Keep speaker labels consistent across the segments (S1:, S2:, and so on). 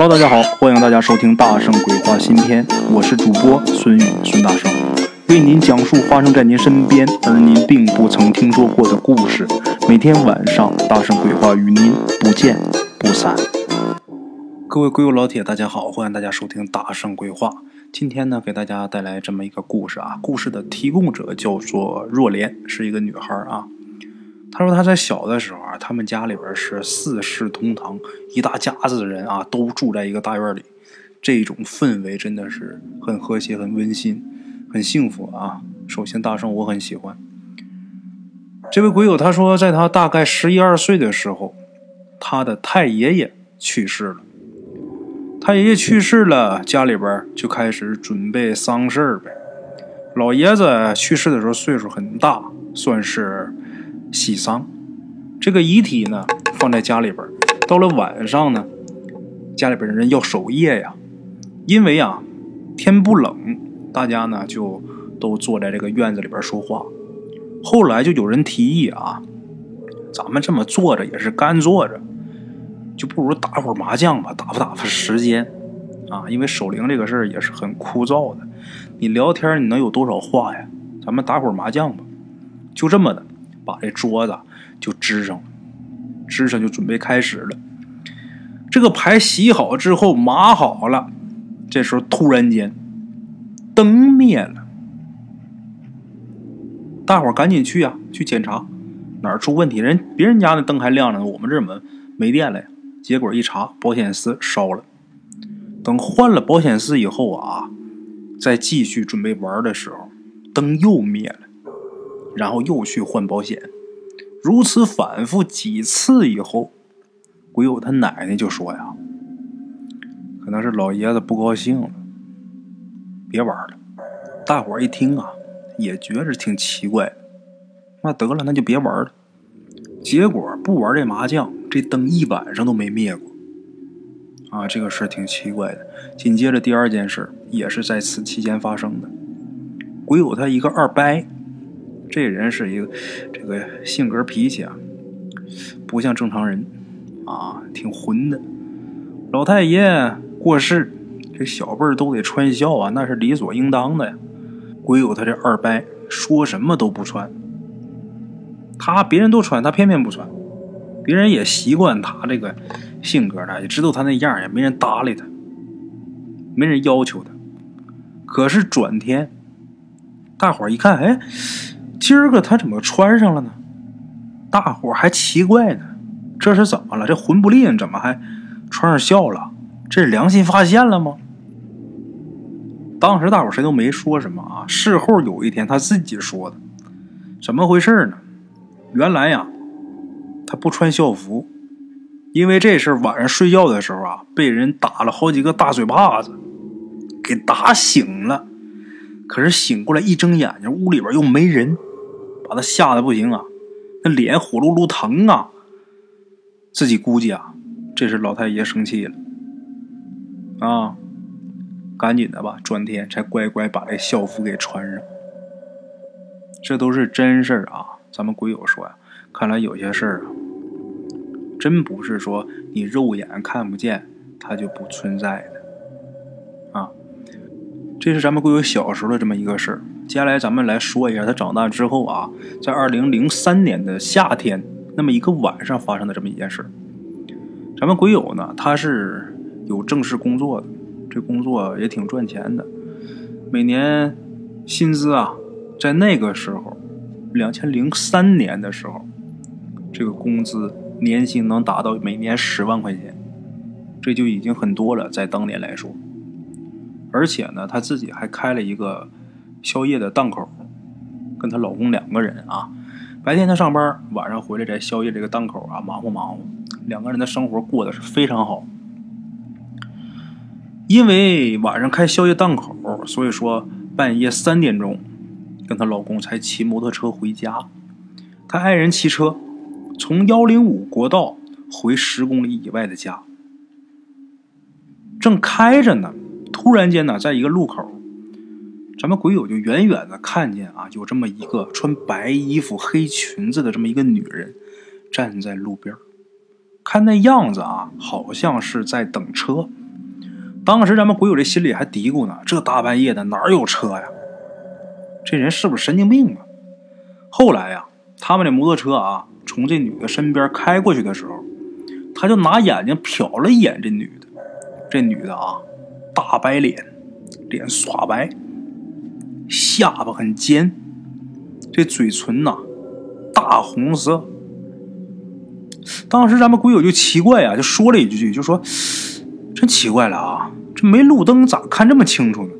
S1: Hello，大家好，欢迎大家收听《大圣鬼话》新篇，我是主播孙宇，孙大圣为您讲述发生在您身边而您并不曾听说过的故事。每天晚上，大圣鬼话与您不见不散。各位鬼友老铁，大家好，欢迎大家收听《大圣鬼话》。今天呢，给大家带来这么一个故事啊，故事的提供者叫做若莲，是一个女孩啊。他说他在小的时候啊，他们家里边是四世同堂，一大家子的人啊，都住在一个大院里，这种氛围真的是很和谐、很温馨、很幸福啊。首先，大圣我很喜欢这位鬼友。他说，在他大概十一二岁的时候，他的太爷爷去世了。他爷爷去世了，家里边就开始准备丧事儿呗。老爷子去世的时候岁数很大，算是喜丧。这个遗体呢放在家里边，到了晚上呢，家里边的人要守夜呀。因为啊天不冷，大家呢就都坐在这个院子里边说话。后来就有人提议啊，咱们这么坐着也是干坐着。就不如打会麻将吧，打发打发时间，啊，因为守灵这个事儿也是很枯燥的。你聊天你能有多少话呀？咱们打会麻将吧。就这么的，把这桌子就支上了，支上就准备开始了。这个牌洗好之后，码好了，这时候突然间灯灭了，大伙赶紧去呀，去检查哪儿出问题。人别人家那灯还亮着呢，我们这怎么没电了呀？结果一查，保险丝烧了。等换了保险丝以后啊，再继续准备玩的时候，灯又灭了，然后又去换保险。如此反复几次以后，鬼友他奶奶就说呀：“可能是老爷子不高兴了，别玩了。”大伙一听啊，也觉着挺奇怪的。那得了，那就别玩了。结果不玩这麻将。这灯一晚上都没灭过，啊，这个事挺奇怪的。紧接着第二件事也是在此期间发生的。鬼友他一个二伯，这人是一个这个性格脾气啊，不像正常人，啊，挺混的。老太爷过世，这小辈儿都得穿孝啊，那是理所应当的呀。鬼有他这二伯说什么都不穿，他别人都穿，他偏偏不穿。别人也习惯他这个性格了，也知道他那样，也没人搭理他，没人要求他。可是转天，大伙儿一看，哎，今儿个他怎么穿上了呢？大伙还奇怪呢，这是怎么了？这魂不吝怎么还穿上孝了？这良心发现了吗？当时大伙谁都没说什么啊。事后有一天他自己说的，怎么回事呢？原来呀。他不穿校服，因为这事晚上睡觉的时候啊，被人打了好几个大嘴巴子，给打醒了。可是醒过来一睁眼睛，屋里边又没人，把他吓得不行啊，那脸火噜噜疼啊。自己估计啊，这是老太爷生气了，啊，赶紧的吧，转天才乖乖把这校服给穿上。这都是真事儿啊，咱们鬼友说呀。看来有些事儿啊，真不是说你肉眼看不见，它就不存在的啊。这是咱们鬼友小时候的这么一个事儿。接下来咱们来说一下他长大之后啊，在二零零三年的夏天，那么一个晚上发生的这么一件事。咱们鬼友呢，他是有正式工作的，这工作也挺赚钱的，每年薪资啊，在那个时候，两千零三年的时候。这个工资年薪能达到每年十万块钱，这就已经很多了，在当年来说。而且呢，他自己还开了一个宵夜的档口，跟她老公两个人啊，白天她上班，晚上回来在宵夜这个档口啊忙活忙活，两个人的生活过得是非常好。因为晚上开宵夜档口，所以说半夜三点钟，跟她老公才骑摩托车回家，她爱人骑车。从幺零五国道回十公里以外的家，正开着呢，突然间呢，在一个路口，咱们鬼友就远远的看见啊，有这么一个穿白衣服、黑裙子的这么一个女人站在路边看那样子啊，好像是在等车，当时咱们鬼友这心里还嘀咕呢：这大半夜的哪有车呀？这人是不是神经病啊？后来呀，他们的摩托车啊从这女的身边开过去的时候，他就拿眼睛瞟了一眼这女的。这女的啊，大白脸，脸刷白，下巴很尖，这嘴唇呐大红色。当时咱们鬼友就奇怪啊，就说了一句，就说：“真奇怪了啊，这没路灯咋看这么清楚呢？”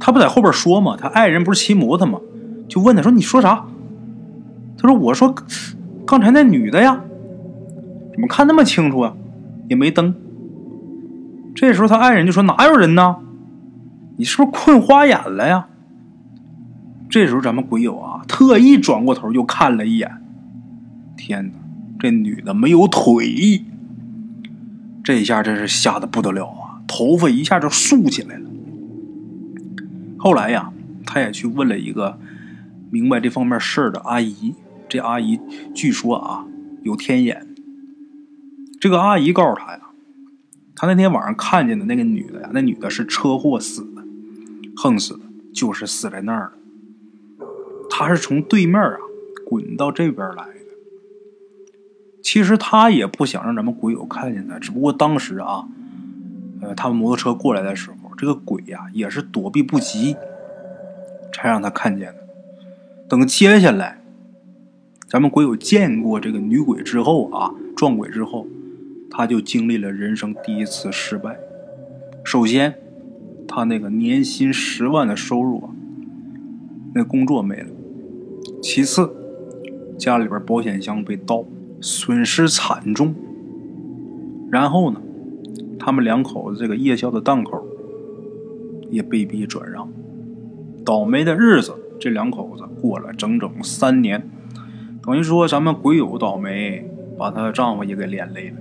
S1: 他不在后边说吗？他爱人不是骑摩托吗？就问他说：“你说啥？”他说：“我说刚才那女的呀，怎么看那么清楚啊？也没灯。”这时候他爱人就说：“哪有人呢？你是不是困花眼了呀？”这时候咱们鬼友啊，特意转过头又看了一眼，天哪！这女的没有腿，这一下真是吓得不得了啊！头发一下就竖起来了。后来呀，他也去问了一个明白这方面事儿的阿姨，这阿姨据说啊有天眼。这个阿姨告诉他呀，他那天晚上看见的那个女的呀，那女的是车祸死的，横死的，就是死在那儿了。他是从对面啊滚到这边来的。其实他也不想让咱们鬼友看见他，只不过当时啊，呃，他们摩托车过来的时候，这个鬼呀也是躲避不及，才让他看见的。等接下来，咱们鬼友见过这个女鬼之后啊，撞鬼之后，他就经历了人生第一次失败。首先，他那个年薪十万的收入啊，那工作没了；其次，家里边保险箱被盗。损失惨重，然后呢，他们两口子这个夜宵的档口也被逼转让，倒霉的日子，这两口子过了整整三年，等于说咱们鬼友倒霉，把她丈夫也给连累了。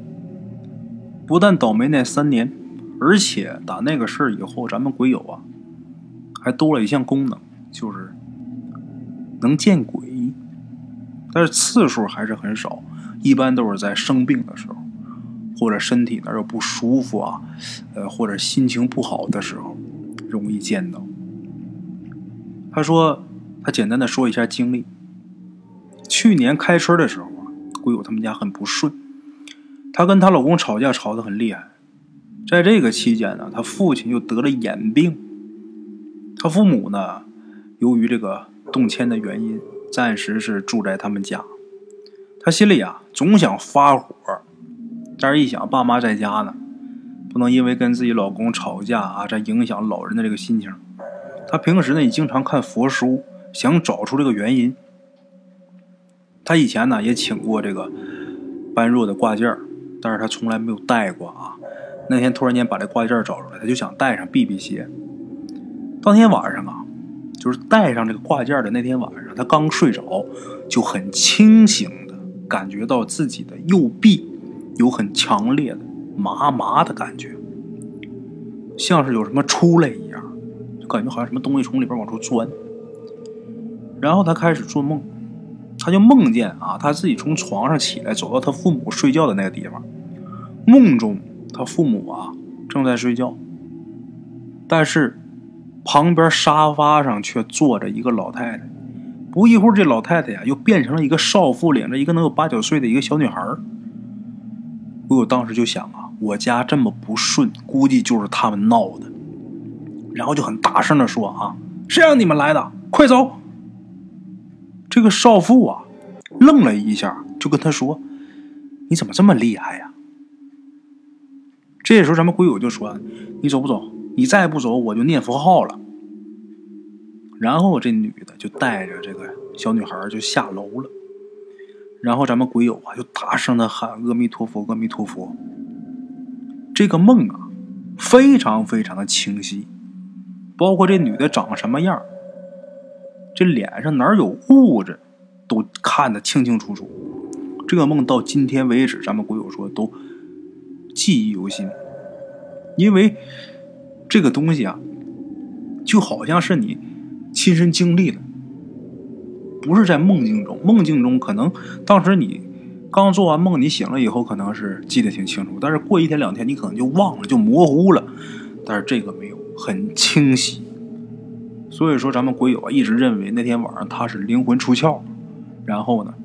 S1: 不但倒霉那三年，而且打那个事儿以后，咱们鬼友啊，还多了一项功能，就是能见鬼，但是次数还是很少。一般都是在生病的时候，或者身体哪有不舒服啊，呃，或者心情不好的时候，容易见到。他说，他简单的说一下经历。去年开春的时候啊，鬼友他们家很不顺，她跟她老公吵架吵得很厉害。在这个期间呢，他父亲又得了眼病，他父母呢，由于这个动迁的原因，暂时是住在他们家。他心里啊总想发火，但是一想爸妈在家呢，不能因为跟自己老公吵架啊，再影响老人的这个心情。他平时呢也经常看佛书，想找出这个原因。他以前呢也请过这个般若的挂件但是他从来没有戴过啊。那天突然间把这挂件找出来，他就想戴上避避邪。当天晚上啊，就是戴上这个挂件的那天晚上，他刚睡着就很清醒的。感觉到自己的右臂有很强烈的麻麻的感觉，像是有什么出来一样，就感觉好像什么东西从里边往出钻。然后他开始做梦，他就梦见啊，他自己从床上起来，走到他父母睡觉的那个地方。梦中他父母啊正在睡觉，但是旁边沙发上却坐着一个老太太。不一会儿，这老太太呀又变成了一个少妇，领着一个能有八九岁的一个小女孩儿。我当时就想啊，我家这么不顺，估计就是他们闹的。然后就很大声的说啊：“谁让你们来的？快走！”这个少妇啊愣了一下，就跟他说：“你怎么这么厉害呀？”这时候，咱们鬼友就说：“你走不走？你再不走，我就念佛号了。”然后这女的就带着这个小女孩就下楼了，然后咱们鬼友啊就大声的喊阿弥陀佛，阿弥陀佛。这个梦啊非常非常的清晰，包括这女的长什么样，这脸上哪有痦子，都看得清清楚楚。这个梦到今天为止，咱们鬼友说都记忆犹新，因为这个东西啊就好像是你。亲身经历的，不是在梦境中。梦境中可能当时你刚做完梦，你醒了以后可能是记得挺清楚，但是过一天两天你可能就忘了，就模糊了。但是这个没有，很清晰。所以说，咱们鬼友啊一直认为那天晚上他是灵魂出窍，然后呢，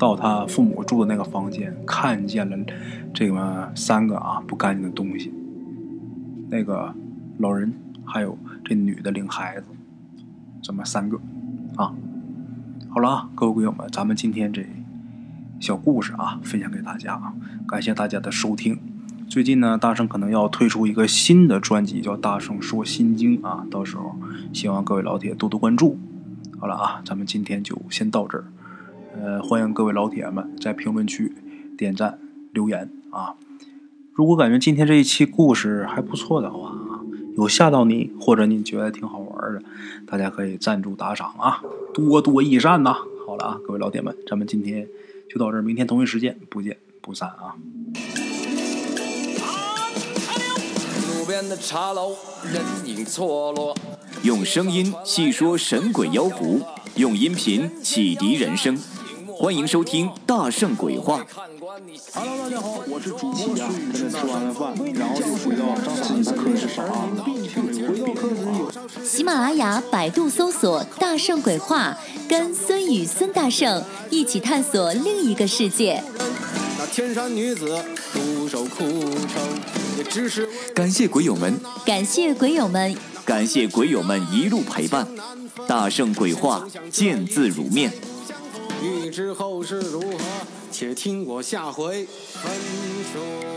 S1: 到他父母住的那个房间，看见了这个三个啊不干净的东西。那个老人还有这女的领孩子，这么三个啊。好了啊，各位鬼友们，咱们今天这小故事啊，分享给大家啊，感谢大家的收听。最近呢，大圣可能要推出一个新的专辑，叫《大圣说心经》啊，到时候希望各位老铁多多关注。好了啊，咱们今天就先到这儿。呃，欢迎各位老铁们在评论区点赞留言啊。如果感觉今天这一期故事还不错的话，有吓到你，或者你觉得挺好玩的，大家可以赞助打赏啊，多多益善呐。好了啊，各位老铁们，咱们今天就到这儿，明天同一时间不见不散啊。
S2: 路边的茶楼，人影错落。用声音细说神鬼妖狐，用音频启迪人生。欢迎收听《大圣鬼话》。
S3: Hello，大家好，我是主播孙宇，跟着吃完了饭，然后就回到自己的课室上啊。回到课室有
S4: 喜马拉雅、百度搜索“大圣鬼话”，跟孙宇、孙大圣一起探索另一个世界。
S5: 那天山女子独守孤城，也只是
S2: 感谢鬼友们，
S4: 感谢鬼友们，
S2: 感谢鬼友们一路陪伴。大圣鬼话，见字如面。
S5: 欲知后事如何，且听我下回分说。